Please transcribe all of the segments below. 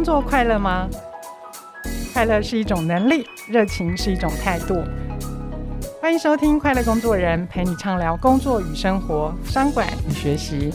工作快乐吗？快乐是一种能力，热情是一种态度。欢迎收听《快乐工作人》，陪你畅聊工作与生活、商管与学习。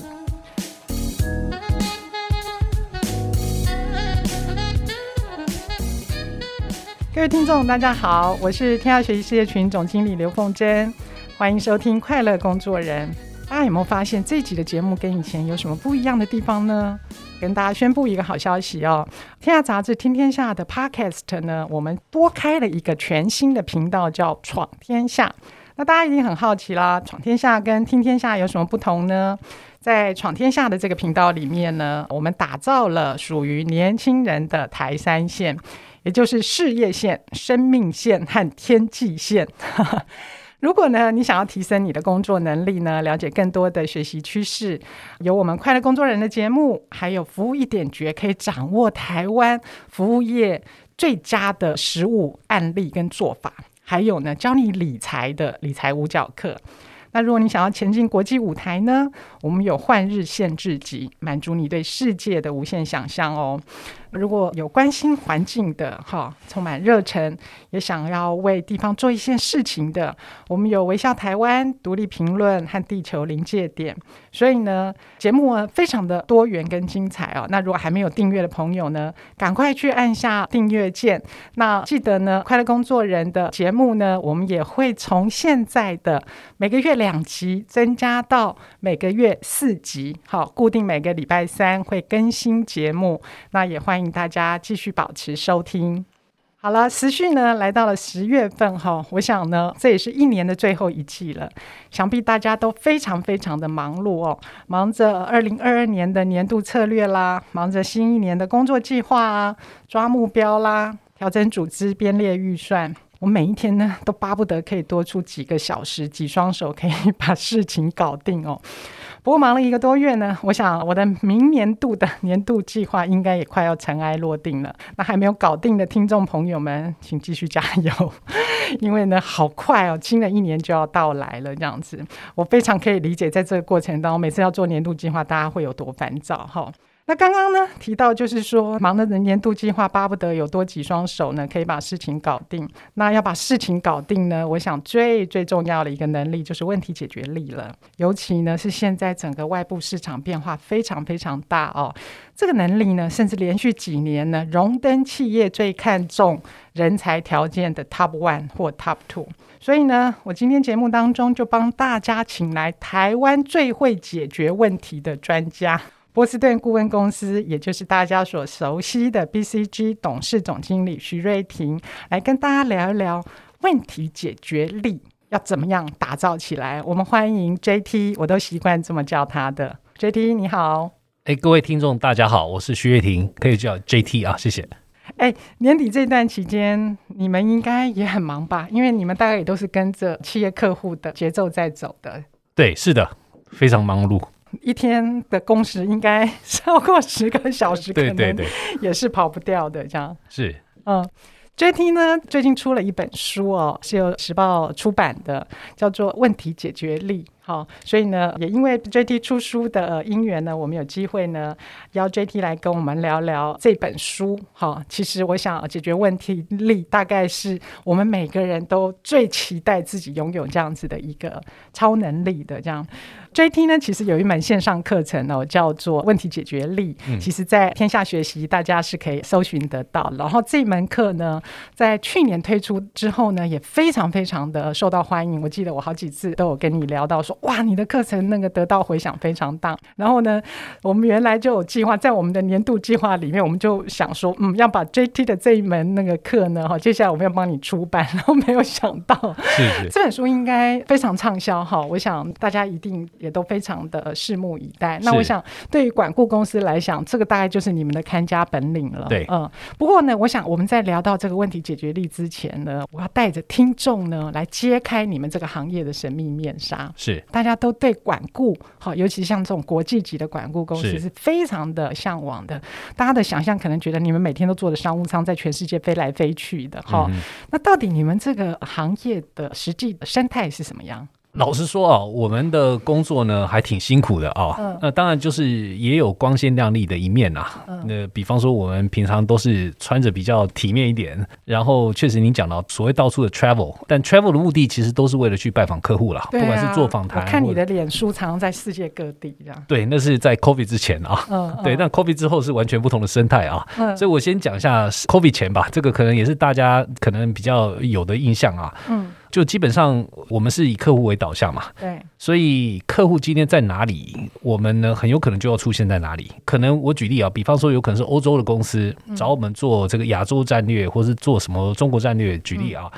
各位听众，大家好，我是天下学习事业群总经理刘凤珍，欢迎收听《快乐工作人》。大家有没有发现这集的节目跟以前有什么不一样的地方呢？跟大家宣布一个好消息哦！天下杂志听天下的 Podcast 呢，我们多开了一个全新的频道，叫“闯天下”。那大家一定很好奇啦，“闯天下”跟“听天下”有什么不同呢？在“闯天下”的这个频道里面呢，我们打造了属于年轻人的台三线，也就是事业线、生命线和天际线。如果呢，你想要提升你的工作能力呢，了解更多的学习趋势，有我们快乐工作人的节目，还有服务一点绝，可以掌握台湾服务业最佳的实务案例跟做法，还有呢，教你理财的理财五角课。那如果你想要前进国际舞台呢，我们有换日线制级，满足你对世界的无限想象哦。如果有关心环境的哈，充满热忱，也想要为地方做一些事情的，我们有微笑台湾、独立评论和地球临界点。所以呢，节目非常的多元跟精彩哦。那如果还没有订阅的朋友呢，赶快去按下订阅键。那记得呢，快乐工作人的节目呢，我们也会从现在的每个月两集增加到每个月四集，好，固定每个礼拜三会更新节目。那也欢迎。大家继续保持收听。好了，时序呢来到了十月份哈，我想呢这也是一年的最后一季了，想必大家都非常非常的忙碌哦，忙着二零二二年的年度策略啦，忙着新一年的工作计划啊，抓目标啦，调整组织，编列预算。我每一天呢都巴不得可以多出几个小时，几双手可以 把事情搞定哦。不过忙了一个多月呢，我想我的明年度的年度计划应该也快要尘埃落定了。那还没有搞定的听众朋友们，请继续加油，因为呢，好快哦，新的一年就要到来了。这样子，我非常可以理解，在这个过程当中，每次要做年度计划，大家会有多烦躁哈。那刚刚呢提到，就是说忙的人年度计划，巴不得有多几双手呢，可以把事情搞定。那要把事情搞定呢，我想最最重要的一个能力就是问题解决力了。尤其呢是现在整个外部市场变化非常非常大哦，这个能力呢，甚至连续几年呢荣登企业最看重人才条件的 Top One 或 Top Two。所以呢，我今天节目当中就帮大家请来台湾最会解决问题的专家。波士顿顾问公司，也就是大家所熟悉的 BCG 董事总经理徐瑞婷，来跟大家聊一聊问题解决力要怎么样打造起来。我们欢迎 JT，我都习惯这么叫他的 JT，你好。哎，各位听众，大家好，我是徐瑞婷，可以叫 JT 啊，谢谢。哎，年底这段期间，你们应该也很忙吧？因为你们大概也都是跟着企业客户的节奏在走的。对，是的，非常忙碌。一天的工时应该超过十个小时，可能也是跑不掉的。这样是嗯，JT 呢最近出了一本书哦，是由时报出版的，叫做《问题解决力》。好，所以呢，也因为 JT 出书的因缘呢，我们有机会呢邀 JT 来跟我们聊聊这本书。好，其实我想解决问题力，大概是我们每个人都最期待自己拥有这样子的一个超能力的这样。JT 呢，其实有一门线上课程哦，叫做《问题解决力》。嗯，其实，在天下学习，大家是可以搜寻得到。然后这门课呢，在去年推出之后呢，也非常非常的受到欢迎。我记得我好几次都有跟你聊到说，哇，你的课程那个得到回响非常大。然后呢，我们原来就有计划，在我们的年度计划里面，我们就想说，嗯，要把 JT 的这一门那个课呢，哈，接下来我们要帮你出版。然后没有想到，是是这本书应该非常畅销哈。我想大家一定。也都非常的拭目以待。那我想，对于管顾公司来讲，这个大概就是你们的看家本领了。对，嗯。不过呢，我想我们在聊到这个问题解决力之前呢，我要带着听众呢来揭开你们这个行业的神秘面纱。是，大家都对管顾，好，尤其像这种国际级的管顾公司是非常的向往的。大家的想象可能觉得你们每天都坐着商务舱在全世界飞来飞去的，哈、嗯。那到底你们这个行业的实际的生态是什么样？老实说啊，我们的工作呢还挺辛苦的啊。嗯、那当然就是也有光鲜亮丽的一面啊。嗯、那比方说我们平常都是穿着比较体面一点，然后确实您讲到所谓到处的 travel，但 travel 的目的其实都是为了去拜访客户啦。啊、不管是做访谈，看你的脸书常常在世界各地这样。对，那是在 COVID 之前啊。嗯。嗯 对，但 COVID 之后是完全不同的生态啊。嗯。所以我先讲一下 COVID 前吧，这个可能也是大家可能比较有的印象啊。嗯。就基本上我们是以客户为导向嘛，对，所以客户今天在哪里，我们呢很有可能就要出现在哪里。可能我举例啊，比方说有可能是欧洲的公司找我们做这个亚洲战略，或是做什么中国战略。举例啊，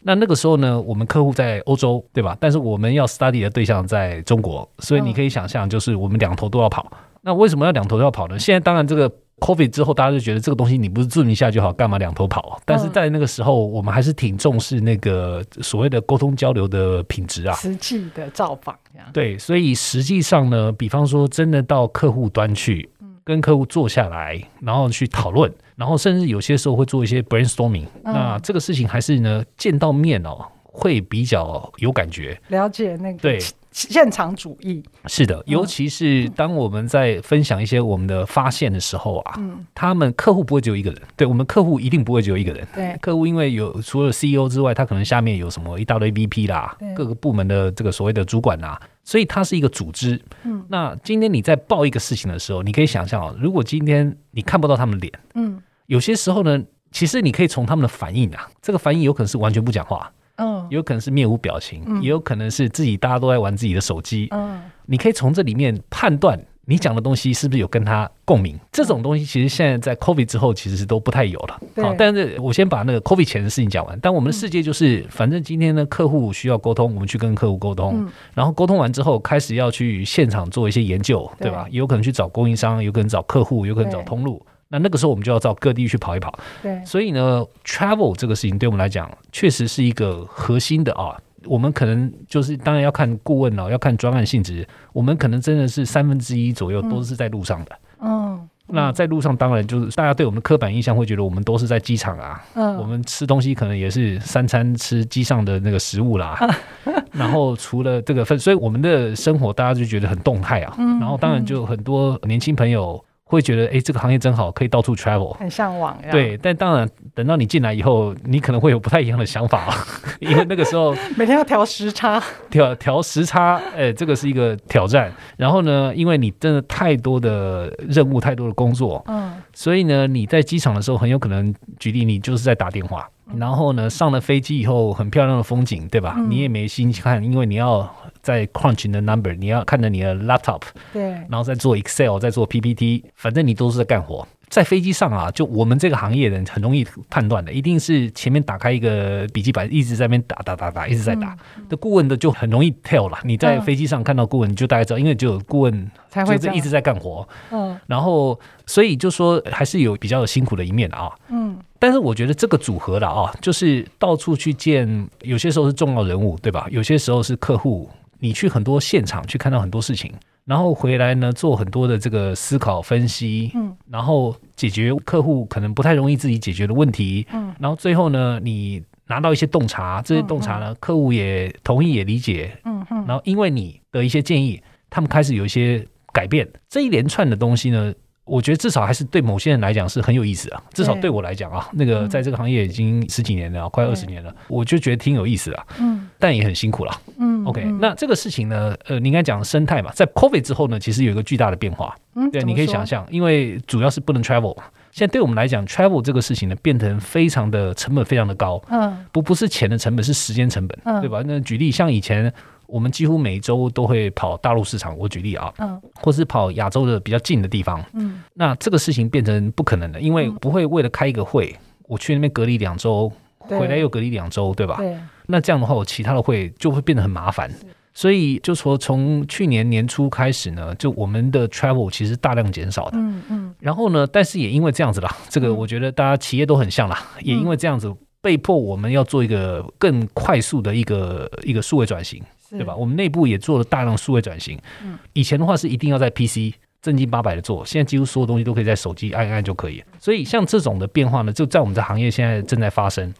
那那个时候呢，我们客户在欧洲，对吧？但是我们要 study 的对象在中国，所以你可以想象，就是我们两头都要跑。那为什么要两头都要跑呢？现在当然这个。COVID 之后，大家就觉得这个东西你不是 Zoom 一下就好，干嘛两头跑？但是在那个时候，我们还是挺重视那个所谓的沟通交流的品质啊，实际的造访这样。对，所以实际上呢，比方说真的到客户端去，跟客户坐下来，然后去讨论，然后甚至有些时候会做一些 brainstorming。那这个事情还是呢，见到面哦，会比较有感觉，了解那个对。现场主义。是的，尤其是当我们在分享一些我们的发现的时候啊，嗯，他们客户不会只有一个人，对，我们客户一定不会只有一个人，对，客户因为有除了 CEO 之外，他可能下面有什么一大堆 VP 啦，各个部门的这个所谓的主管呐，所以它是一个组织。嗯，那今天你在报一个事情的时候，你可以想象啊，如果今天你看不到他们的脸，嗯，有些时候呢，其实你可以从他们的反应啊，这个反应有可能是完全不讲话。嗯，有可能是面无表情，嗯、也有可能是自己大家都在玩自己的手机。嗯，你可以从这里面判断你讲的东西是不是有跟他共鸣。嗯、这种东西其实现在在 COVID 之后其实是都不太有了。对好，但是我先把那个 COVID 前的事情讲完。但我们的世界就是，嗯、反正今天呢，客户需要沟通，我们去跟客户沟通。嗯、然后沟通完之后，开始要去现场做一些研究，对，对吧？有可能去找供应商，有可能找客户，有可能找通路。那那个时候我们就要到各地去跑一跑，对，所以呢，travel 这个事情对我们来讲确实是一个核心的啊。我们可能就是当然要看顾问了，要看专案性质。我们可能真的是三分之一左右都是在路上的，嗯。那在路上当然就是大家对我们的刻板印象会觉得我们都是在机场啊，嗯。我们吃东西可能也是三餐吃机上的那个食物啦。然后除了这个分，所以我们的生活大家就觉得很动态啊。然后当然就很多年轻朋友。会觉得哎，这个行业真好，可以到处 travel，很向往。对，但当然，等到你进来以后，你可能会有不太一样的想法，因为那个时候 每天要调时差，调调时差，哎，这个是一个挑战。然后呢，因为你真的太多的任务，太多的工作，嗯，所以呢，你在机场的时候，很有可能举例，你就是在打电话。然后呢，上了飞机以后，很漂亮的风景，对吧？嗯、你也没心情看，因为你要在 crunch 的 number，你要看着你的 laptop，对，然后再做 Excel，再做 PPT，反正你都是在干活。在飞机上啊，就我们这个行业的人很容易判断的，一定是前面打开一个笔记本，一直在那边打打打打，一直在打。的、嗯、顾问的就很容易 tell 了。你在飞机上看到顾问，你就大概知道，因为就有顾问才会一直在干活。嗯，然后所以就说还是有比较辛苦的一面啊。嗯，但是我觉得这个组合的啊，就是到处去见，有些时候是重要人物，对吧？有些时候是客户，你去很多现场去看到很多事情。然后回来呢，做很多的这个思考分析，嗯，然后解决客户可能不太容易自己解决的问题，嗯，然后最后呢，你拿到一些洞察，这些洞察呢，客户也同意也理解，嗯嗯，然后因为你的一些建议，他们开始有一些改变，这一连串的东西呢。我觉得至少还是对某些人来讲是很有意思啊，至少对。我来讲啊，那个在这个行业已经十几年了，快二十年了，我就觉得挺有意思的，嗯，但也很辛苦了，嗯，OK，那这个事情呢，呃，你应该讲生态嘛，在 COVID 之后呢，其实有一个巨大的变化，嗯，对，你可以想象，因为主要是不能 travel，现在对我们来讲，travel 这个事情呢，变成非常的成本非常的高，嗯，不不是钱的成本，是时间成本，嗯，对吧？那举例像以前。我们几乎每周都会跑大陆市场，我举例啊，嗯，或是跑亚洲的比较近的地方，嗯，那这个事情变成不可能的，因为不会为了开一个会，我去那边隔离两周，回来又隔离两周，对吧？对，那这样的话，我其他的会就会变得很麻烦，所以就说从去年年初开始呢，就我们的 travel 其实大量减少的，嗯嗯，然后呢，但是也因为这样子啦，这个我觉得大家企业都很像啦，也因为这样子被迫我们要做一个更快速的一个一个数位转型。对吧？我们内部也做了大量数位转型。嗯，以前的话是一定要在 PC 正经八百的做，现在几乎所有东西都可以在手机按一按就可以。所以像这种的变化呢，就在我们这行业现在正在发生。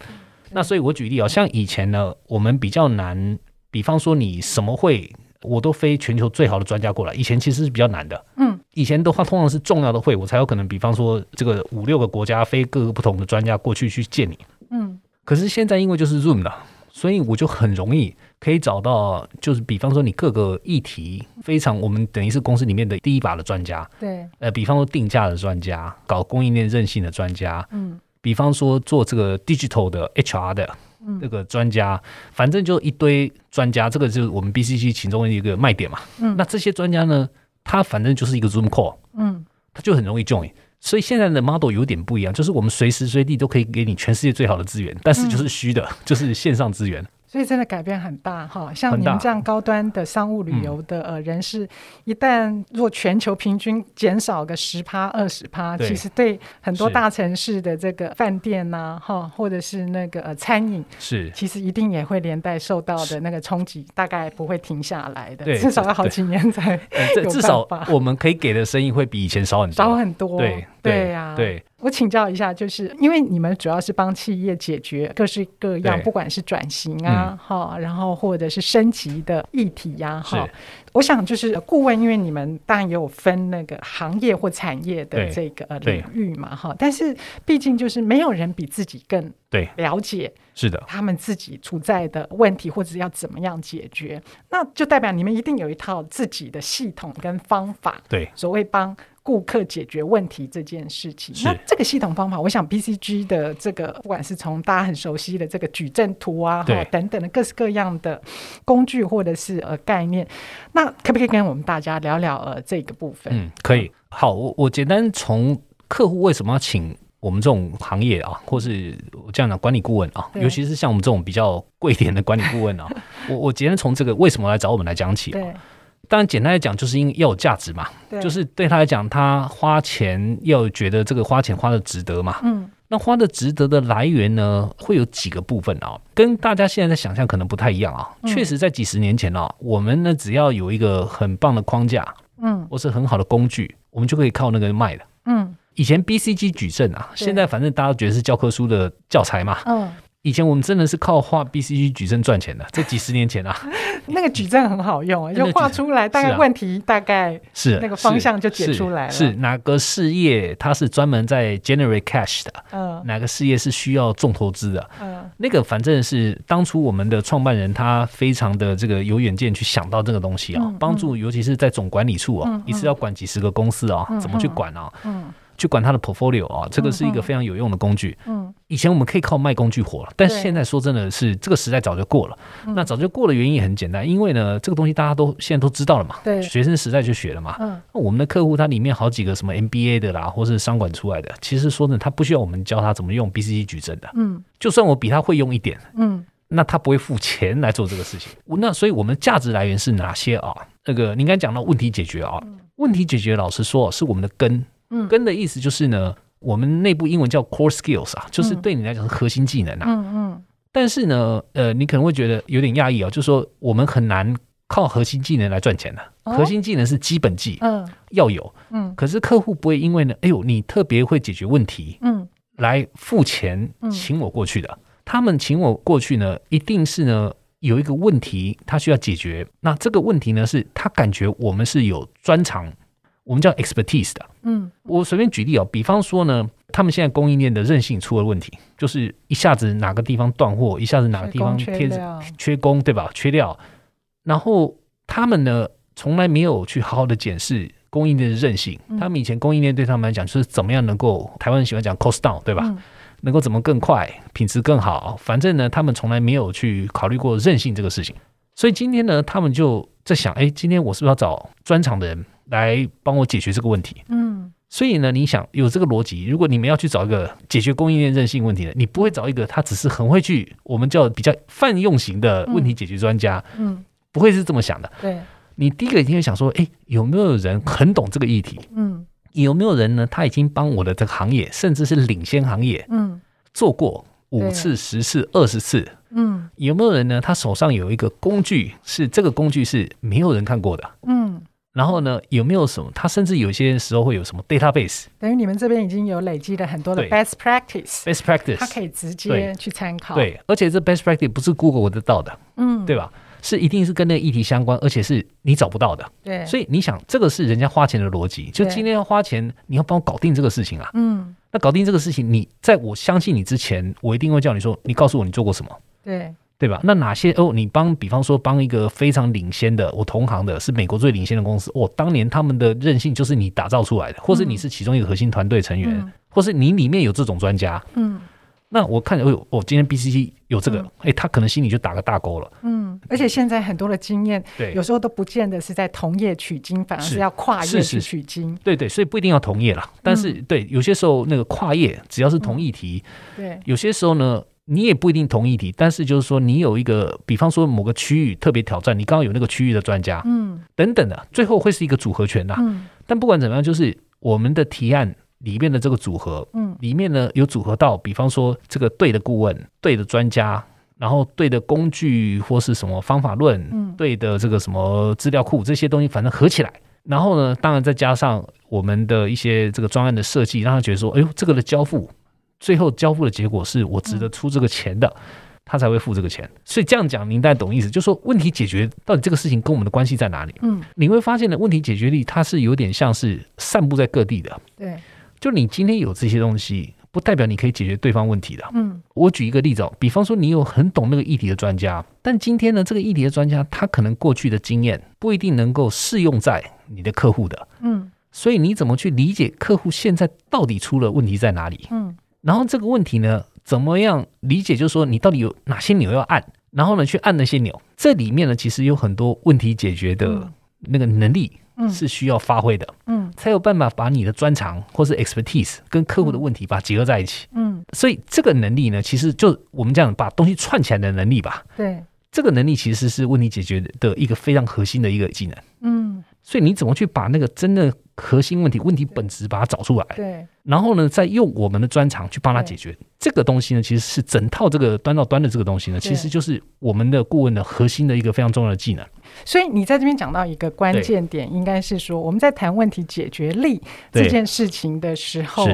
那所以我举例啊，像以前呢，我们比较难比方说你什么会，我都飞全球最好的专家过来。以前其实是比较难的，嗯，以前的话通常是重要的会，我才有可能，比方说这个五六个国家飞各个不同的专家过去去见你，嗯。可是现在因为就是 Zoom 了，所以我就很容易可以找到，就是比方说你各个议题非常，我们等于是公司里面的第一把的专家，对，呃，比方说定价的专家，搞供应链韧性的专家，嗯，比方说做这个 digital 的 HR 的这个专家，反正就一堆专家，这个就是我们 BCC 其中的一个卖点嘛，嗯，那这些专家呢，他反正就是一个 Zoom call，嗯，他就很容易 join。所以现在的 model 有点不一样，就是我们随时随地都可以给你全世界最好的资源，但是就是虚的，嗯、就是线上资源。所以真的改变很大哈，像你们这样高端的商务旅游的呃人士，一旦若全球平均减少个十趴二十趴，其实对很多大城市的这个饭店呐哈，或者是那个呃餐饮，是。其实一定也会连带受到的那个冲击，大概不会停下来的，至少要好几年才有。至少我们可以给的生意会比以前少很多，少很多。对对呀，对。我请教一下，就是因为你们主要是帮企业解决各式各样，不管是转型啊，哈、嗯，然后或者是升级的议题呀、啊，哈。我想就是顾问，因为你们当然也有分那个行业或产业的这个领域嘛，哈。但是毕竟就是没有人比自己更对了解，是的，他们自己处在的问题或者要怎么样解决，那就代表你们一定有一套自己的系统跟方法，对，所谓帮。顾客解决问题这件事情，那这个系统方法，我想 BCG 的这个，不管是从大家很熟悉的这个矩阵图啊，哈等等的各式各样的工具或者是呃概念，那可不可以跟我们大家聊聊呃这个部分？嗯，可以。好，我我简单从客户为什么要请我们这种行业啊，或是我这样的管理顾问啊，尤其是像我们这种比较贵一点的管理顾问啊，我我简单从这个为什么来找我们来讲起啊。当然，简单来讲，就是因为要有价值嘛，就是对他来讲，他花钱要觉得这个花钱花的值得嘛。嗯，那花的值得的来源呢，会有几个部分啊，跟大家现在的想象可能不太一样啊。确实，在几十年前啊，我们呢只要有一个很棒的框架，嗯，或是很好的工具，我们就可以靠那个卖的。嗯，以前 BCG 矩阵啊，现在反正大家觉得是教科书的教材嘛。嗯。以前我们真的是靠画 BCG 矩阵赚钱的，这几十年前啊，那个矩阵很好用啊，就画出来，大概问题大概是那个方向就解出来了。是哪个事业它是专门在 generate cash 的？嗯，哪个事业是需要重投资的？嗯，那个反正是当初我们的创办人他非常的这个有远见去想到这个东西啊，帮助尤其是在总管理处啊，一次要管几十个公司啊，怎么去管啊？嗯。去管他的 portfolio 啊，这个是一个非常有用的工具。嗯，以前我们可以靠卖工具活了，但是现在说真的是这个时代早就过了。那早就过的原因也很简单，因为呢，这个东西大家都现在都知道了嘛。对，学生时代就学了嘛。嗯，那我们的客户他里面好几个什么 MBA 的啦，或是商管出来的，其实说真的，他不需要我们教他怎么用 BCG 矩阵的。嗯，就算我比他会用一点，嗯，那他不会付钱来做这个事情。那所以我们价值来源是哪些啊？那个你刚才讲到问题解决啊，问题解决，老实说是我们的根。根的意思就是呢，我们内部英文叫 core skills 啊，就是对你来讲是核心技能啊。嗯嗯。但是呢，呃，你可能会觉得有点讶异哦，就是说我们很难靠核心技能来赚钱的。核心技能是基本技，嗯，要有。嗯。可是客户不会因为呢，哎呦，你特别会解决问题，嗯，来付钱请我过去的。他们请我过去呢，一定是呢有一个问题他需要解决。那这个问题呢，是他感觉我们是有专长。我们叫 expertise 的，嗯，我随便举例哦，比方说呢，他们现在供应链的韧性出了问题，就是一下子哪个地方断货，一下子哪个地方贴着缺工，对吧？缺料，然后他们呢，从来没有去好好的检视供应链的韧性。他们以前供应链对他们来讲，就是怎么样能够，台湾人喜欢讲 cost down，对吧？能够怎么更快，品质更好，反正呢，他们从来没有去考虑过韧性这个事情。所以今天呢，他们就在想，哎，今天我是不是要找专长的人？来帮我解决这个问题。嗯，所以呢，你想有这个逻辑，如果你们要去找一个解决供应链韧性问题的，你不会找一个他只是很会去我们叫比较泛用型的问题解决专家。嗯，不会是这么想的。对，你第一个一定会想说，哎，有没有人很懂这个议题？嗯，有没有人呢？他已经帮我的这个行业，甚至是领先行业，嗯，做过五次、十次、二十次。嗯，有没有人呢？他手上有一个工具，是这个工具是没有人看过的。嗯。然后呢，有没有什么？他甚至有些时候会有什么 database？等于你们这边已经有累积了很多的 best practice。best practice，他可以直接去参考。对，而且这 best practice 不是 Google 得到的，嗯，对吧？是一定是跟那个议题相关，而且是你找不到的。对，所以你想，这个是人家花钱的逻辑，就今天要花钱，你要帮我搞定这个事情啊。嗯，那搞定这个事情，你在我相信你之前，我一定会叫你说，你告诉我你做过什么。对。对吧？那哪些哦？你帮，比方说帮一个非常领先的，我同行的是美国最领先的公司，哦，当年他们的韧性就是你打造出来的，或是你是其中一个核心团队成员，嗯、或是你里面有这种专家，嗯，那我看，哎呦，我今天 BCC 有这个，哎、嗯，他可能心里就打个大勾了，嗯，而且现在很多的经验，对，有时候都不见得是在同业取经，反而是要跨业去取经，对对，所以不一定要同业啦，但是、嗯、对，有些时候那个跨业只要是同议题，嗯、对，有些时候呢。你也不一定同议题，但是就是说，你有一个，比方说某个区域特别挑战，你刚刚有那个区域的专家，嗯，等等的，最后会是一个组合拳呐。嗯，但不管怎么样，就是我们的提案里面的这个组合，嗯，里面呢有组合到，比方说这个对的顾问、对的专家，然后对的工具或是什么方法论，嗯，对的这个什么资料库这些东西，反正合起来，然后呢，当然再加上我们的一些这个专案的设计，让他觉得说，哎呦，这个的交付。最后交付的结果是我值得出这个钱的，他才会付这个钱。所以这样讲，您大概懂意思，就是说问题解决到底这个事情跟我们的关系在哪里？嗯，你会发现呢，问题解决力它是有点像是散布在各地的。对，就你今天有这些东西，不代表你可以解决对方问题的。嗯，我举一个例子哦，比方说你有很懂那个议题的专家，但今天呢，这个议题的专家他可能过去的经验不一定能够适用在你的客户的。嗯，所以你怎么去理解客户现在到底出了问题在哪里？嗯。然后这个问题呢，怎么样理解？就是说，你到底有哪些钮要按，然后呢，去按那些钮。这里面呢，其实有很多问题解决的那个能力，是需要发挥的，嗯，才有办法把你的专长或是 expertise 跟客户的问题把它结合在一起，嗯，所以这个能力呢，其实就我们这样把东西串起来的能力吧，对，这个能力其实是问题解决的一个非常核心的一个技能，嗯，所以你怎么去把那个真的核心问题、问题本质把它找出来，对，然后呢，再用我们的专长去帮他解决这个东西呢，其实是整套这个端到端的这个东西呢，其实就是我们的顾问的核心的一个非常重要的技能。所以你在这边讲到一个关键点，应该是说我们在谈问题解决力这件事情的时候，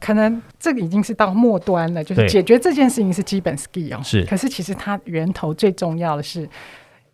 可能这个已经是到末端了，就是解决这件事情是基本 skill，是，可是其实它源头最重要的是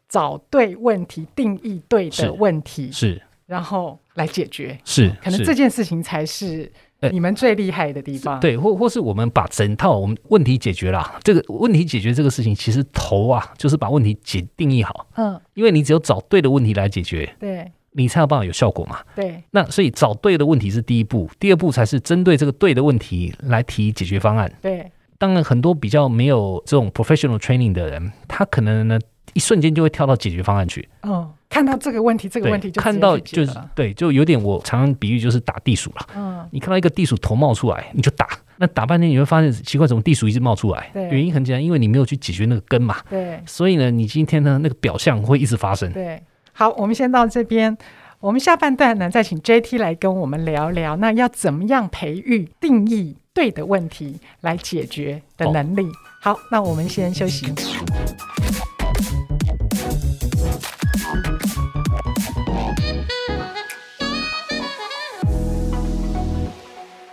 找对问题，定义对的问题，是。然后来解决，是可能这件事情才是你们最厉害的地方。对，或或是我们把整套我们问题解决了，这个问题解决这个事情，其实头啊就是把问题解定义好。嗯，因为你只有找对的问题来解决，对，你才有办法有效果嘛。对，那所以找对的问题是第一步，第二步才是针对这个对的问题来提解决方案。对，当然很多比较没有这种 professional training 的人，他可能呢一瞬间就会跳到解决方案去。嗯。看到这个问题，这个问题就看到就是对，就有点我常常比喻就是打地鼠了。嗯，你看到一个地鼠头冒出来，你就打，那打半天你会发现奇怪，怎么地鼠一直冒出来？对，原因很简单，因为你没有去解决那个根嘛。对，所以呢，你今天呢那个表象会一直发生。对，好，我们先到这边，我们下半段呢再请 JT 来跟我们聊聊，那要怎么样培育定义对的问题来解决的能力。好，那我们先休息。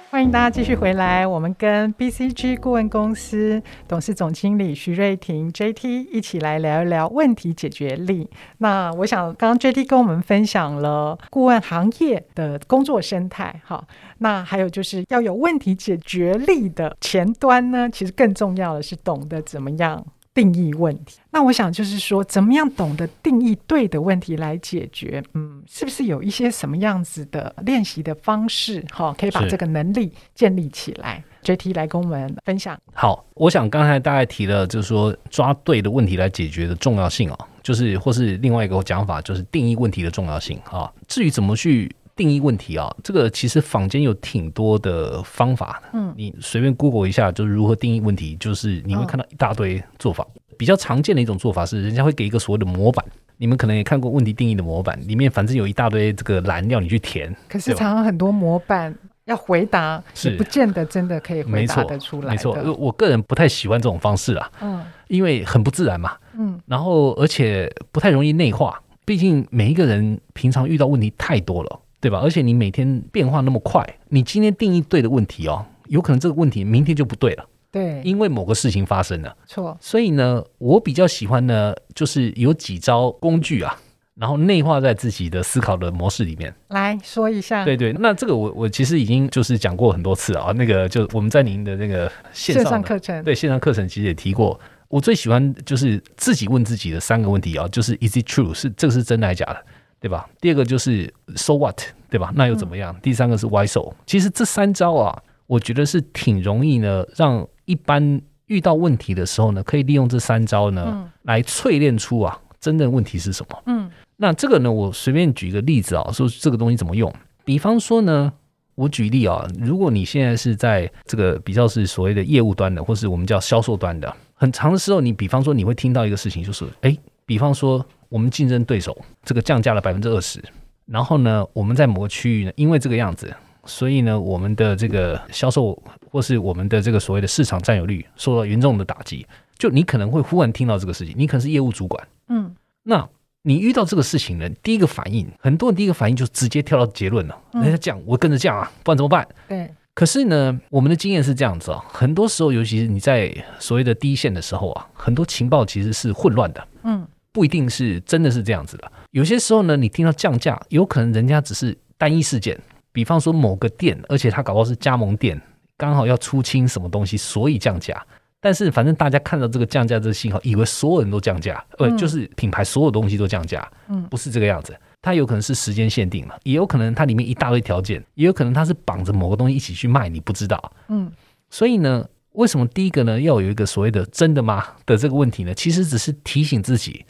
欢迎大家继续回来，我们跟 BCG 顾问公司董事总经理徐瑞婷 JT 一起来聊一聊问题解决力。那我想，刚刚 JT 跟我们分享了顾问行业的工作生态，哈，那还有就是要有问题解决力的前端呢，其实更重要的是懂得怎么样。定义问题，那我想就是说，怎么样懂得定义对的问题来解决？嗯，是不是有一些什么样子的练习的方式？哈，可以把这个能力建立起来。JT 来跟我们分享。好，我想刚才大概提了，就是说抓对的问题来解决的重要性啊，就是或是另外一个讲法，就是定义问题的重要性啊。至于怎么去定义问题啊，这个其实坊间有挺多的方法的。嗯，你随便 Google 一下，就是如何定义问题，就是你会看到一大堆做法。嗯、比较常见的一种做法是，人家会给一个所谓的模板。你们可能也看过问题定义的模板，里面反正有一大堆这个栏要你去填。可是常常很多模板要回答，是不见得真的可以回答得出来。没错，我个人不太喜欢这种方式啊。嗯，因为很不自然嘛。嗯，然后而且不太容易内化，毕竟每一个人平常遇到问题太多了。对吧？而且你每天变化那么快，你今天定义对的问题哦，有可能这个问题明天就不对了。对，因为某个事情发生了，错。所以呢，我比较喜欢呢，就是有几招工具啊，然后内化在自己的思考的模式里面。来说一下。对对，那这个我我其实已经就是讲过很多次啊。那个就我们在您的那个线上，课程，对线上课程其实也提过。我最喜欢就是自己问自己的三个问题啊，就是 Is it true？是这个是真的还是假的？对吧？第二个就是 So what？对吧？那又怎么样？嗯、第三个是 Why so？其实这三招啊，我觉得是挺容易呢，让一般遇到问题的时候呢，可以利用这三招呢，嗯、来淬炼出啊，真正问题是什么？嗯，那这个呢，我随便举一个例子啊，说这个东西怎么用？比方说呢，我举例啊，如果你现在是在这个比较是所谓的业务端的，或是我们叫销售端的，很长的时候，你比方说你会听到一个事情，就是哎，比方说。我们竞争对手这个降价了百分之二十，然后呢，我们在某个区域呢，因为这个样子，所以呢，我们的这个销售或是我们的这个所谓的市场占有率受到严重的打击。就你可能会忽然听到这个事情，你可能是业务主管，嗯，那你遇到这个事情呢，第一个反应，很多人第一个反应就直接跳到结论了，人家讲，我跟着降啊，不然怎么办？对。可是呢，我们的经验是这样子啊，很多时候，尤其是你在所谓的第一线的时候啊，很多情报其实是混乱的，嗯。不一定是真的是这样子的。有些时候呢，你听到降价，有可能人家只是单一事件，比方说某个店，而且他搞不好是加盟店，刚好要出清什么东西，所以降价。但是反正大家看到这个降价这个信号，以为所有人都降价，呃，就是品牌所有东西都降价，嗯，不是这个样子。它有可能是时间限定了，也有可能它里面一大堆条件，也有可能它是绑着某个东西一起去卖，你不知道，嗯。所以呢，为什么第一个呢要有一个所谓的真的吗的这个问题呢？其实只是提醒自己。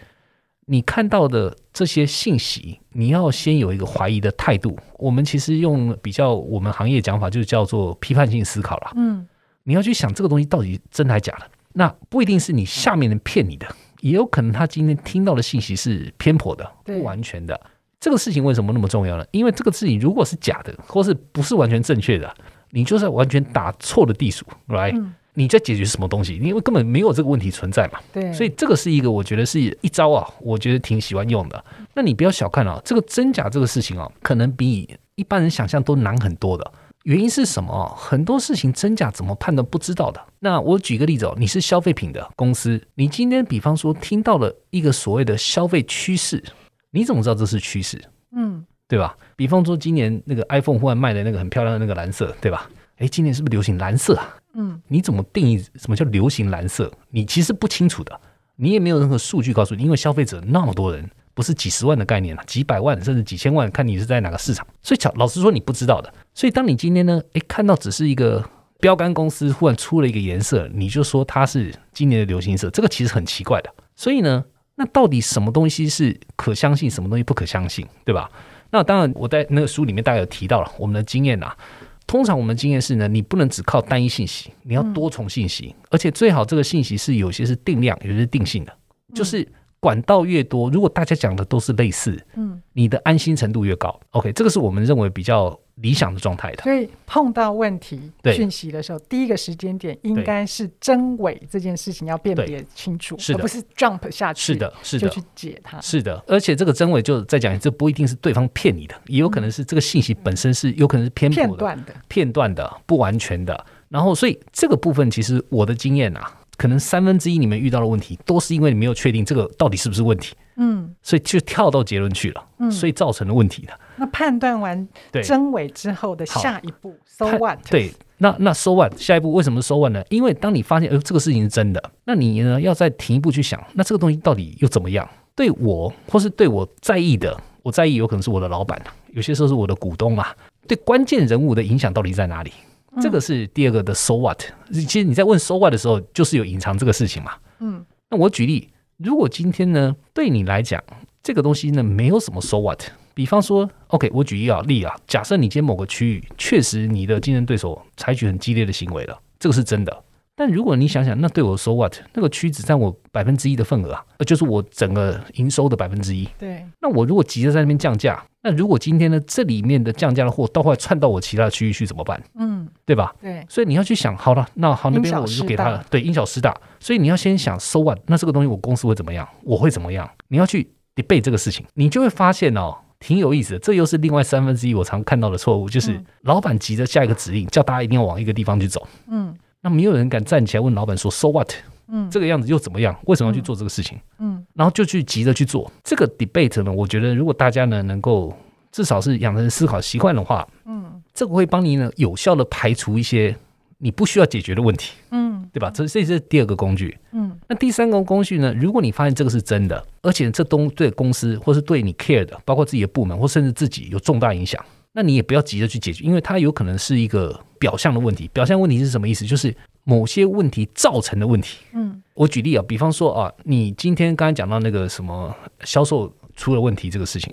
你看到的这些信息，你要先有一个怀疑的态度。我们其实用比较我们行业讲法，就叫做批判性思考了。嗯，你要去想这个东西到底真的还是假的。那不一定是你下面人骗你的，也有可能他今天听到的信息是偏颇的、不完全的。这个事情为什么那么重要呢？因为这个事情如果是假的，或是不是完全正确的，你就是完全打错的地鼠来。Right? 你在解决什么东西？因为根本没有这个问题存在嘛。对，所以这个是一个我觉得是一招啊，我觉得挺喜欢用的。那你不要小看啊，这个真假这个事情啊，可能比一般人想象都难很多的。原因是什么？很多事情真假怎么判断不知道的。那我举个例子哦，你是消费品的公司，你今天比方说听到了一个所谓的消费趋势，你怎么知道这是趋势？嗯，对吧？比方说今年那个 iPhone 忽然卖的那个很漂亮的那个蓝色，对吧？诶，今年是不是流行蓝色啊？嗯，你怎么定义什么叫流行蓝色？你其实不清楚的，你也没有任何数据告诉你，因为消费者那么多人，不是几十万的概念了，几百万甚至几千万，看你是在哪个市场。所以，老实说，你不知道的。所以，当你今天呢，诶，看到只是一个标杆公司忽然出了一个颜色，你就说它是今年的流行色，这个其实很奇怪的。所以呢，那到底什么东西是可相信，什么东西不可相信，对吧？那当然，我在那个书里面大概有提到了我们的经验呐。通常我们经验是呢，你不能只靠单一信息，你要多重信息，嗯、而且最好这个信息是有些是定量，有些是定性的，嗯、就是管道越多，如果大家讲的都是类似，嗯，你的安心程度越高。OK，这个是我们认为比较。理想的状态的，所以碰到问题讯息的时候，第一个时间点应该是真伪这件事情要辨别清楚，而不是 jump 下去，是的，是的，就去解它。是的，而且这个真伪就再讲一次，这不一定是对方骗你的，也有可能是这个信息本身是有可能是偏颇的、片段的、片段的、不完全的。然后，所以这个部分其实我的经验啊，可能三分之一你们遇到的问题，都是因为你没有确定这个到底是不是问题。嗯，所以就跳到结论去了，嗯，所以造成了问题的。那判断完真伪之后的下一步，so what？对，那那 so what？下一步为什么 so what 呢？因为当你发现，呃，这个事情是真的，那你呢要再停一步去想，那这个东西到底又怎么样？对我或是对我在意的，我在意有可能是我的老板，有些时候是我的股东啊，对关键人物的影响到底在哪里？嗯，这个是第二个的 so what？其实你在问 so what 的时候，就是有隐藏这个事情嘛。嗯，那我举例。如果今天呢，对你来讲，这个东西呢，没有什么 so what。比方说，OK，我举一啊例啊，假设你今天某个区域确实你的竞争对手采取很激烈的行为了，这个是真的。但如果你想想，那对我 so what？那个区只占我百分之一的份额啊，呃，就是我整个营收的百分之一。对。那我如果急着在那边降价，那如果今天呢，这里面的降价的货到后来窜到我其他的区域去怎么办？嗯，对吧？对。所以你要去想，好了，那好，那边我就给他了。对，因小失大。所以你要先想 so what？那这个东西我公司会怎么样？我会怎么样？你要去 debate 这个事情，你就会发现哦，挺有意思的。这又是另外三分之一我常看到的错误，就是老板急着下一个指令，叫大家一定要往一个地方去走。嗯。那没有人敢站起来问老板说 “So what？” 嗯，这个样子又怎么样？为什么要去做这个事情？嗯，然后就去急着去做这个 debate 呢？我觉得如果大家呢能够至少是养成思考习惯的话，嗯，这个会帮你呢有效的排除一些你不需要解决的问题，嗯，对吧？这这是第二个工具，嗯，那第三个工具呢？如果你发现这个是真的，而且这东对公司或是对你 care 的，包括自己的部门或甚至自己有重大影响。那你也不要急着去解决，因为它有可能是一个表象的问题。表象问题是什么意思？就是某些问题造成的问题。嗯，我举例啊，比方说啊，你今天刚才讲到那个什么销售出了问题这个事情，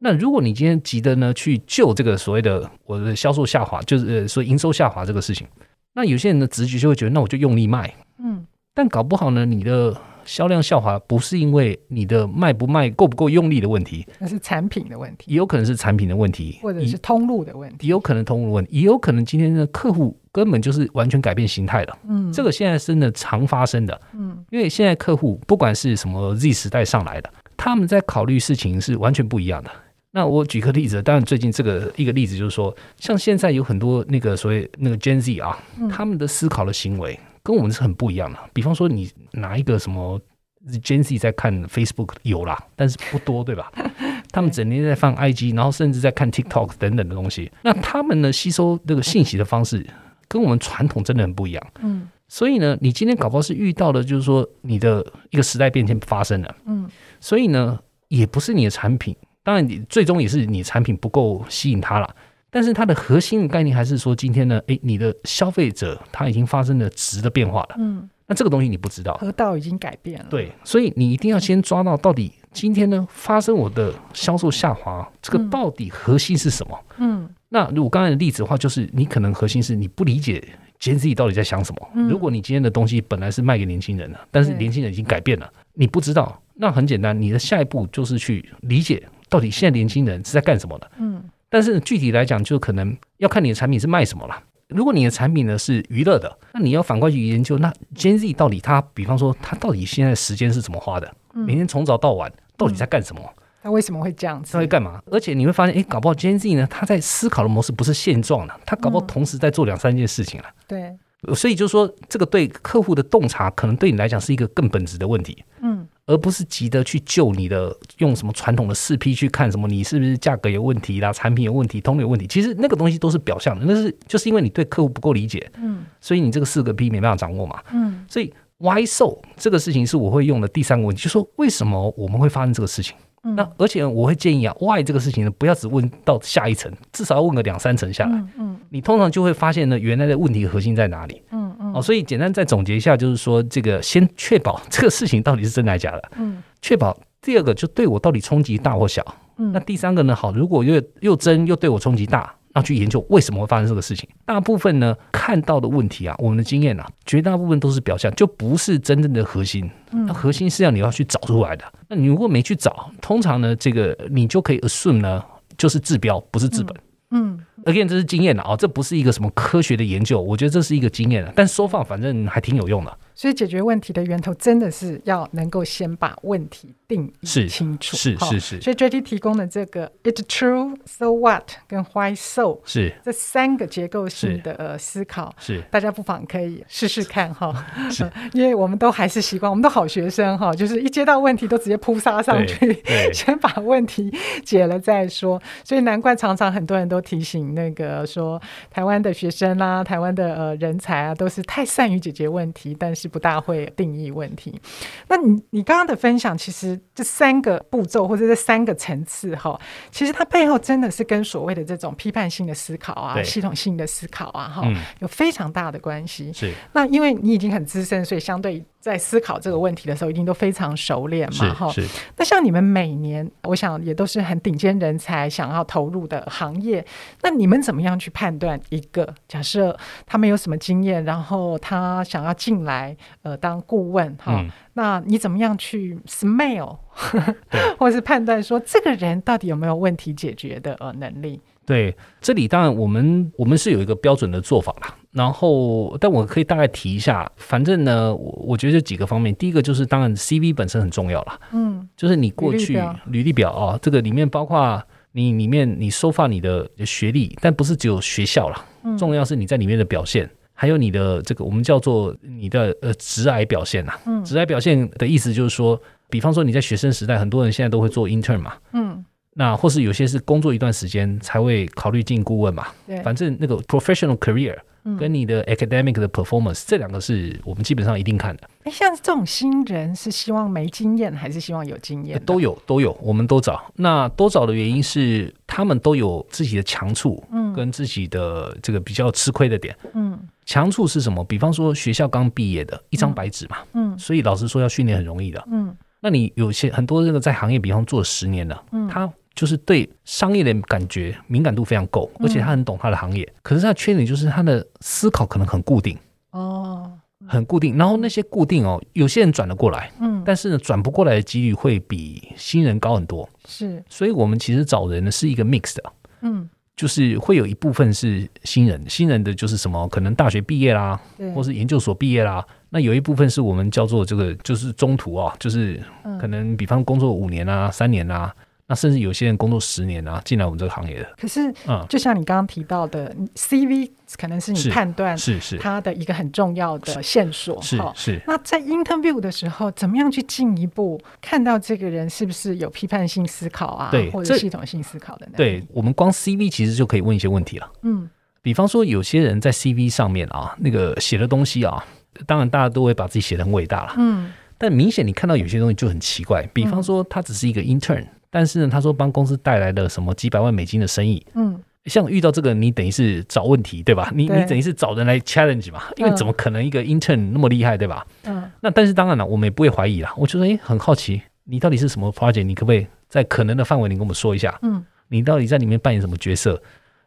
那如果你今天急着呢去救这个所谓的我的销售下滑，就是说营收下滑这个事情，那有些人的直觉就会觉得，那我就用力卖。嗯，但搞不好呢，你的。销量下滑不是因为你的卖不卖够不够用力的问题，那是产品的问题，也有可能是产品的问题，或者是通路的问题，也有可能通路问题，也有可能今天的客户根本就是完全改变形态了。嗯，这个现在真的常发生的。嗯，因为现在客户不管是什么 Z 时代上来的，他们在考虑事情是完全不一样的。那我举个例子，当然最近这个一个例子就是说，像现在有很多那个所谓那个 Gen Z 啊，他们的思考的行为。跟我们是很不一样的。比方说，你拿一个什么 Gen Z 在看 Facebook 有啦，但是不多，对吧？他们整天在放 IG，然后甚至在看 TikTok 等等的东西。那他们呢，吸收这个信息的方式跟我们传统真的很不一样。嗯，所以呢，你今天搞不好是遇到的，就是说你的一个时代变迁发生了。嗯，所以呢，也不是你的产品，当然你最终也是你的产品不够吸引他了。但是它的核心的概念还是说，今天呢，诶，你的消费者他已经发生了值的变化了。嗯，那这个东西你不知道，河道已经改变了。对，所以你一定要先抓到到底今天呢发生我的销售下滑，这个到底核心是什么？嗯，那如果刚才的例子的话，就是你可能核心是你不理解 Gen Z 到底在想什么。嗯，如果你今天的东西本来是卖给年轻人的，但是年轻人已经改变了，你不知道，那很简单，你的下一步就是去理解到底现在年轻人是在干什么的。嗯。但是具体来讲，就可能要看你的产品是卖什么了。如果你的产品呢是娱乐的，那你要反过去研究，那 Gen Z 到底他，比方说他到底现在时间是怎么花的？每天从早到晚到底在干什么？他为什么会这样子？他会干嘛？而且你会发现，哎，搞不好 Gen Z 呢，他在思考的模式不是现状的，他搞不好同时在做两三件事情了。对，所以就是说，这个对客户的洞察，可能对你来讲是一个更本质的问题。嗯。而不是急着去救你的，用什么传统的四 P 去看什么，你是不是价格有问题啦，产品有问题，通路有问题。其实那个东西都是表象的，那是就是因为你对客户不够理解，嗯，所以你这个四个 P 没办法掌握嘛，嗯，所以 Why so 这个事情是我会用的第三个问题，就是说为什么我们会发生这个事情？嗯、那而且我会建议啊，Why 这个事情呢，不要只问到下一层，至少要问个两三层下来，嗯，嗯，你通常就会发现呢，原来的问题核心在哪里？嗯嗯，哦，所以简单再总结一下，就是说这个先确保 这个事情到底是真的还是假的，嗯。确保第二个就对我到底冲击大或小，嗯，那第三个呢？好，如果又又真又对我冲击大，那去研究为什么会发生这个事情。大部分呢看到的问题啊，我们的经验啊，绝大部分都是表象，就不是真正的核心。那核心是要你要去找出来的。那你如果没去找，通常呢，这个你就可以 assume 呢，就是治标不是治本。嗯，again 这是经验的啊，这不是一个什么科学的研究，我觉得这是一个经验的，但说放反正还挺有用的。所以解决问题的源头真的是要能够先把问题定义清楚，是是是，是。所以 JT 提供的这个 It's true, so what 跟 Why so 是这三个结构性的呃思考，是大家不妨可以试试看哈。是，因为我们都还是习惯，我们都好学生哈，就是一接到问题都直接扑杀上去，先把问题解了再说。所以难怪常常很多人都提醒那个说，台湾的学生啦、啊，台湾的呃人才啊，都是太善于解决问题，但是。不大会定义问题。那你你刚刚的分享，其实这三个步骤或者这三个层次哈，其实它背后真的是跟所谓的这种批判性的思考啊、系统性的思考啊，哈、嗯，有非常大的关系。是。那因为你已经很资深，所以相对。在思考这个问题的时候，一定都非常熟练嘛，哈。那像你们每年，我想也都是很顶尖人才想要投入的行业。那你们怎么样去判断一个假设他没有什么经验，然后他想要进来呃当顾问哈、嗯？那你怎么样去 smell，或是判断说这个人到底有没有问题解决的呃能力？对，这里当然我们我们是有一个标准的做法啦。然后，但我可以大概提一下，反正呢，我我觉得这几个方面，第一个就是当然 CV 本身很重要了。嗯，就是你过去履历，表啊，这个里面包括你里面你收发你的学历，但不是只有学校啦，重要是你在里面的表现。还有你的这个我们叫做你的呃职涯表现呐、啊。嗯，职涯表现的意思就是说，比方说你在学生时代，很多人现在都会做 intern 嘛。嗯。那或是有些是工作一段时间才会考虑进顾问嘛。对。反正那个 professional career。跟你的 academic 的 performance，这两个是我们基本上一定看的。哎，像这种新人是希望没经验，还是希望有经验？都有，都有，我们都找。那都找的原因是，他们都有自己的强处，嗯，跟自己的这个比较吃亏的点，嗯。强处是什么？比方说学校刚毕业的一张白纸嘛，嗯，所以老师说要训练很容易的，嗯。那你有些很多这个在行业，比方做了十年的，嗯，他。就是对商业的感觉敏感度非常够，而且他很懂他的行业。嗯、可是他的缺点就是他的思考可能很固定哦，很固定。然后那些固定哦，有些人转得过来，嗯，但是呢，转不过来的几率会比新人高很多。是，所以我们其实找人呢是一个 mix 的，嗯，就是会有一部分是新人，新人的就是什么，可能大学毕业啦，或是研究所毕业啦。那有一部分是我们叫做这个，就是中途啊，就是可能比方工作五年啊、三年啊。那甚至有些人工作十年啊，进来我们这个行业的。可是，嗯，就像你刚刚提到的，CV 可能是你判断是是他的一个很重要的线索。是是。那在 interview 的时候，怎么样去进一步看到这个人是不是有批判性思考啊？或者系统性思考的？对，我们光 CV 其实就可以问一些问题了。嗯，比方说有些人在 CV 上面啊，那个写的东西啊，当然大家都会把自己写的很伟大了。嗯，但明显你看到有些东西就很奇怪，比方说他只是一个 intern。但是呢，他说帮公司带来了什么几百万美金的生意，嗯，像遇到这个，你等于是找问题，对吧？你你等于是找人来 challenge 嘛，因为怎么可能一个 intern 那么厉害，对吧？嗯，那但是当然了，我们也不会怀疑啦。我就说，诶，很好奇，你到底是什么 project？你可不可以在可能的范围里跟我们说一下？嗯，你到底在里面扮演什么角色？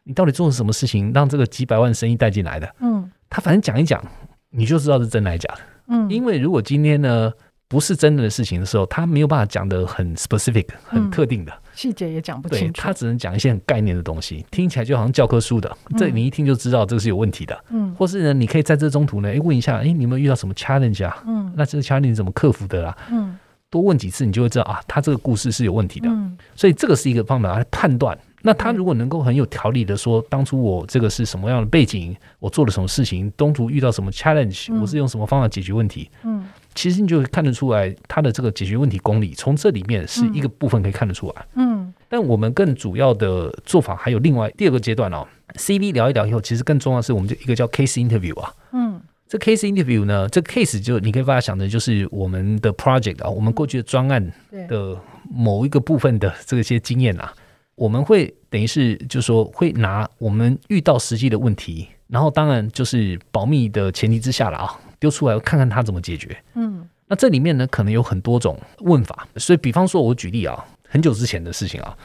你到底做了什么事情让这个几百万生意带进来的？嗯，他反正讲一讲，你就知道是真的还是假的。嗯，因为如果今天呢，不是真的的事情的时候，他没有办法讲的很 specific、很特定的细节、嗯、也讲不清楚。他只能讲一些很概念的东西，听起来就好像教科书的。嗯、这你一听就知道这个是有问题的。嗯，或是呢，你可以在这中途呢，诶问一下，诶你有没有遇到什么 challenge 啊？嗯，那这个 challenge 怎么克服的啦、啊？嗯，多问几次，你就会知道啊，他这个故事是有问题的。嗯，所以这个是一个方法来判断。那他如果能够很有条理的说，当初我这个是什么样的背景，我做了什么事情，中途遇到什么 challenge，我是用什么方法解决问题。嗯。嗯其实你就会看得出来，它的这个解决问题功力，从这里面是一个部分可以看得出来。嗯，但我们更主要的做法还有另外第二个阶段哦。CV 聊一聊以后，其实更重要的是我们就一个叫 case interview 啊。嗯，这 case interview 呢，这 case 就你可以把它想的就是我们的 project 啊，我们过去的专案的某一个部分的这些经验啊，我们会等于是就是说会拿我们遇到实际的问题，然后当然就是保密的前提之下了啊。丢出来看看他怎么解决。嗯，那这里面呢，可能有很多种问法。所以，比方说，我举例啊，很久之前的事情啊，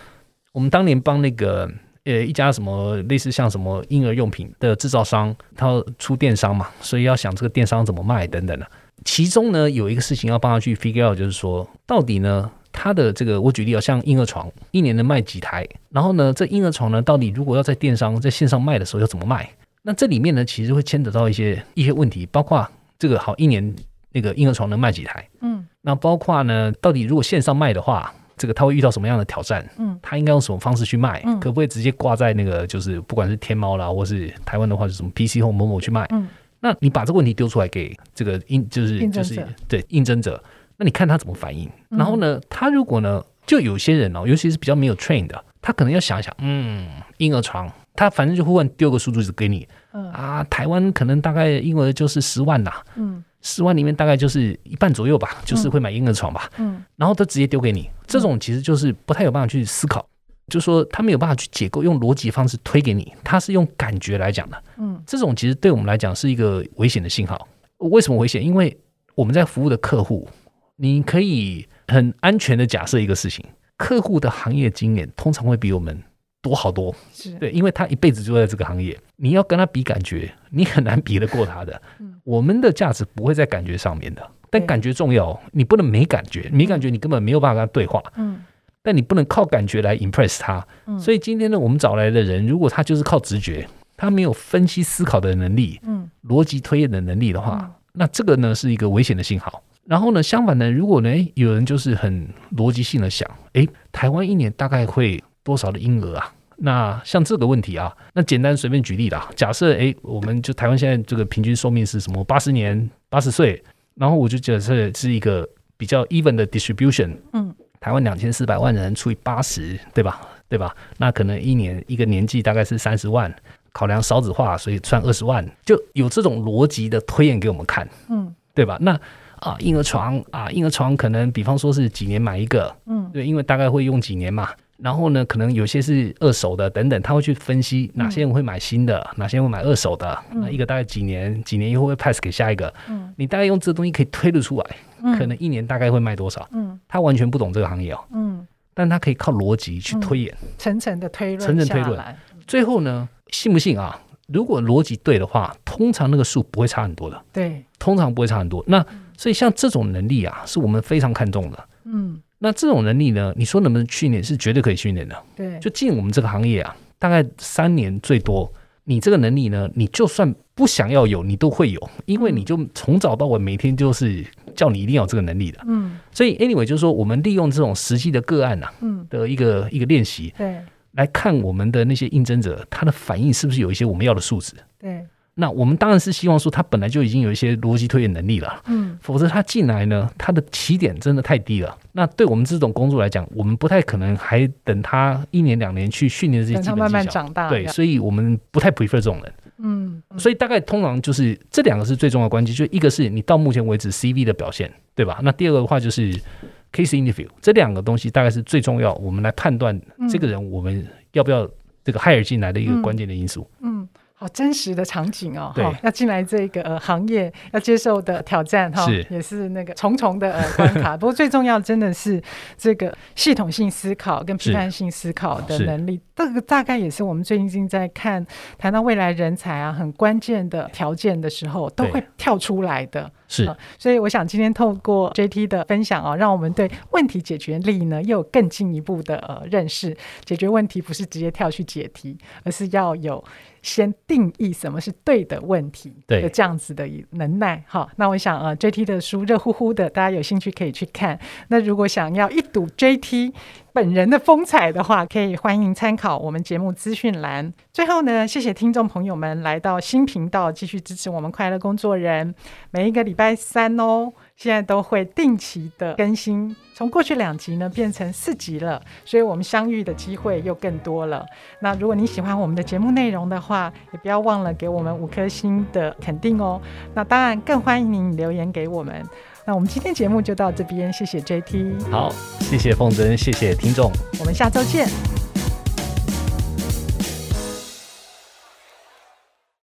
我们当年帮那个呃一家什么类似像什么婴儿用品的制造商，他要出电商嘛，所以要想这个电商怎么卖等等的。其中呢，有一个事情要帮他去 figure out，就是说，到底呢，他的这个我举例啊，像婴儿床，一年能卖几台？然后呢，这婴儿床呢，到底如果要在电商在线上卖的时候要怎么卖？那这里面呢，其实会牵扯到一些一些问题，包括。这个好，一年那个婴儿床能卖几台？嗯，那包括呢，到底如果线上卖的话，这个他会遇到什么样的挑战？嗯，他应该用什么方式去卖？嗯，可不可以直接挂在那个就是不管是天猫啦，或是台湾的话，是什么 PC 或某某去卖？嗯，那你把这个问题丢出来给这个应就是就是对应征者，那你看他怎么反应？然后呢，他如果呢，就有些人哦，尤其是比较没有 train 的，他可能要想一想，嗯，婴儿床。他反正就忽然丢个数字给你，嗯。啊，台湾可能大概婴儿就是十万呐，嗯，十万里面大概就是一半左右吧，就是会买婴儿床吧，嗯，然后他直接丢给你，这种其实就是不太有办法去思考，就是说他没有办法去解构，用逻辑方式推给你，他是用感觉来讲的，嗯，这种其实对我们来讲是一个危险的信号。为什么危险？因为我们在服务的客户，你可以很安全的假设一个事情，客户的行业经验通常会比我们。多好多，是对，因为他一辈子就在这个行业，你要跟他比感觉，你很难比得过他的。嗯，我们的价值不会在感觉上面的，但感觉重要，你不能没感觉，没感觉你根本没有办法跟他对话。嗯，但你不能靠感觉来 impress 他。嗯，所以今天呢，我们找来的人，如果他就是靠直觉，他没有分析思考的能力，嗯，逻辑推演的能力的话，那这个呢是一个危险的信号。然后呢，相反呢，如果呢，有人就是很逻辑性的想，诶，台湾一年大概会。多少的婴儿啊？那像这个问题啊，那简单随便举例啦。假设诶，我们就台湾现在这个平均寿命是什么？八十年，八十岁。然后我就觉得这是一个比较 even 的 distribution。嗯，台湾两千四百万人除以八十，对吧？对吧？那可能一年一个年纪大概是三十万，考量少子化，所以算二十万，就有这种逻辑的推演给我们看。嗯，对吧？那啊，婴儿床啊，婴儿床可能比方说是几年买一个。嗯，对，因为大概会用几年嘛。然后呢，可能有些是二手的等等，他会去分析哪些人会买新的，嗯、哪些人会买二手的。那、嗯、一个大概几年，几年以后会 pass 给下一个。嗯，你大概用这东西可以推得出来，嗯、可能一年大概会卖多少。嗯，他完全不懂这个行业哦。嗯，但他可以靠逻辑去推演，层层、嗯、的推论，层层推论。最后呢，信不信啊？如果逻辑对的话，通常那个数不会差很多的。对，通常不会差很多。那所以像这种能力啊，是我们非常看重的。嗯。那这种能力呢？你说能不能训练？是绝对可以训练的。对，就进我们这个行业啊，大概三年最多。你这个能力呢，你就算不想要有，你都会有，因为你就从早到晚每天就是叫你一定要有这个能力的。嗯，所以 anyway 就是说，我们利用这种实际的个案呐，嗯，的一个一个练习，对，来看我们的那些应征者，他的反应是不是有一些我们要的素质？对。那我们当然是希望说他本来就已经有一些逻辑推演能力了，嗯，否则他进来呢，他的起点真的太低了。那对我们这种工作来讲，我们不太可能还等他一年两年去训练这些基本技巧，慢慢长大。对，所以我们不太 prefer 这种人，嗯，所以大概通常就是这两个是最重要的关键，就一个是你到目前为止 CV 的表现，对吧？那第二个的话就是 case interview，这两个东西大概是最重要，我们来判断这个人我们要不要这个 hire 进来的一个关键的因素，嗯。嗯好真实的场景哦，哈，要进来这个呃行业要接受的挑战哈，也是那个重重的呃关卡。不过最重要真的是这个系统性思考跟批判性思考的能力，这个大概也是我们最近在看谈到未来人才啊很关键的条件的时候都会跳出来的。是，所以我想今天透过 JT 的分享啊，让我们对问题解决力呢又有更进一步的呃认识。解决问题不是直接跳去解题，而是要有。先定义什么是对的问题，对，这样子的能耐。好，那我想呃，JT 的书热乎乎的，大家有兴趣可以去看。那如果想要一睹 JT 本人的风采的话，可以欢迎参考我们节目资讯栏。最后呢，谢谢听众朋友们来到新频道，继续支持我们快乐工作人。每一个礼拜三哦。现在都会定期的更新，从过去两集呢变成四集了，所以我们相遇的机会又更多了。那如果你喜欢我们的节目内容的话，也不要忘了给我们五颗星的肯定哦。那当然更欢迎您留言给我们。那我们今天节目就到这边，谢谢 JT。好，谢谢凤珍，谢谢听众，我们下周见。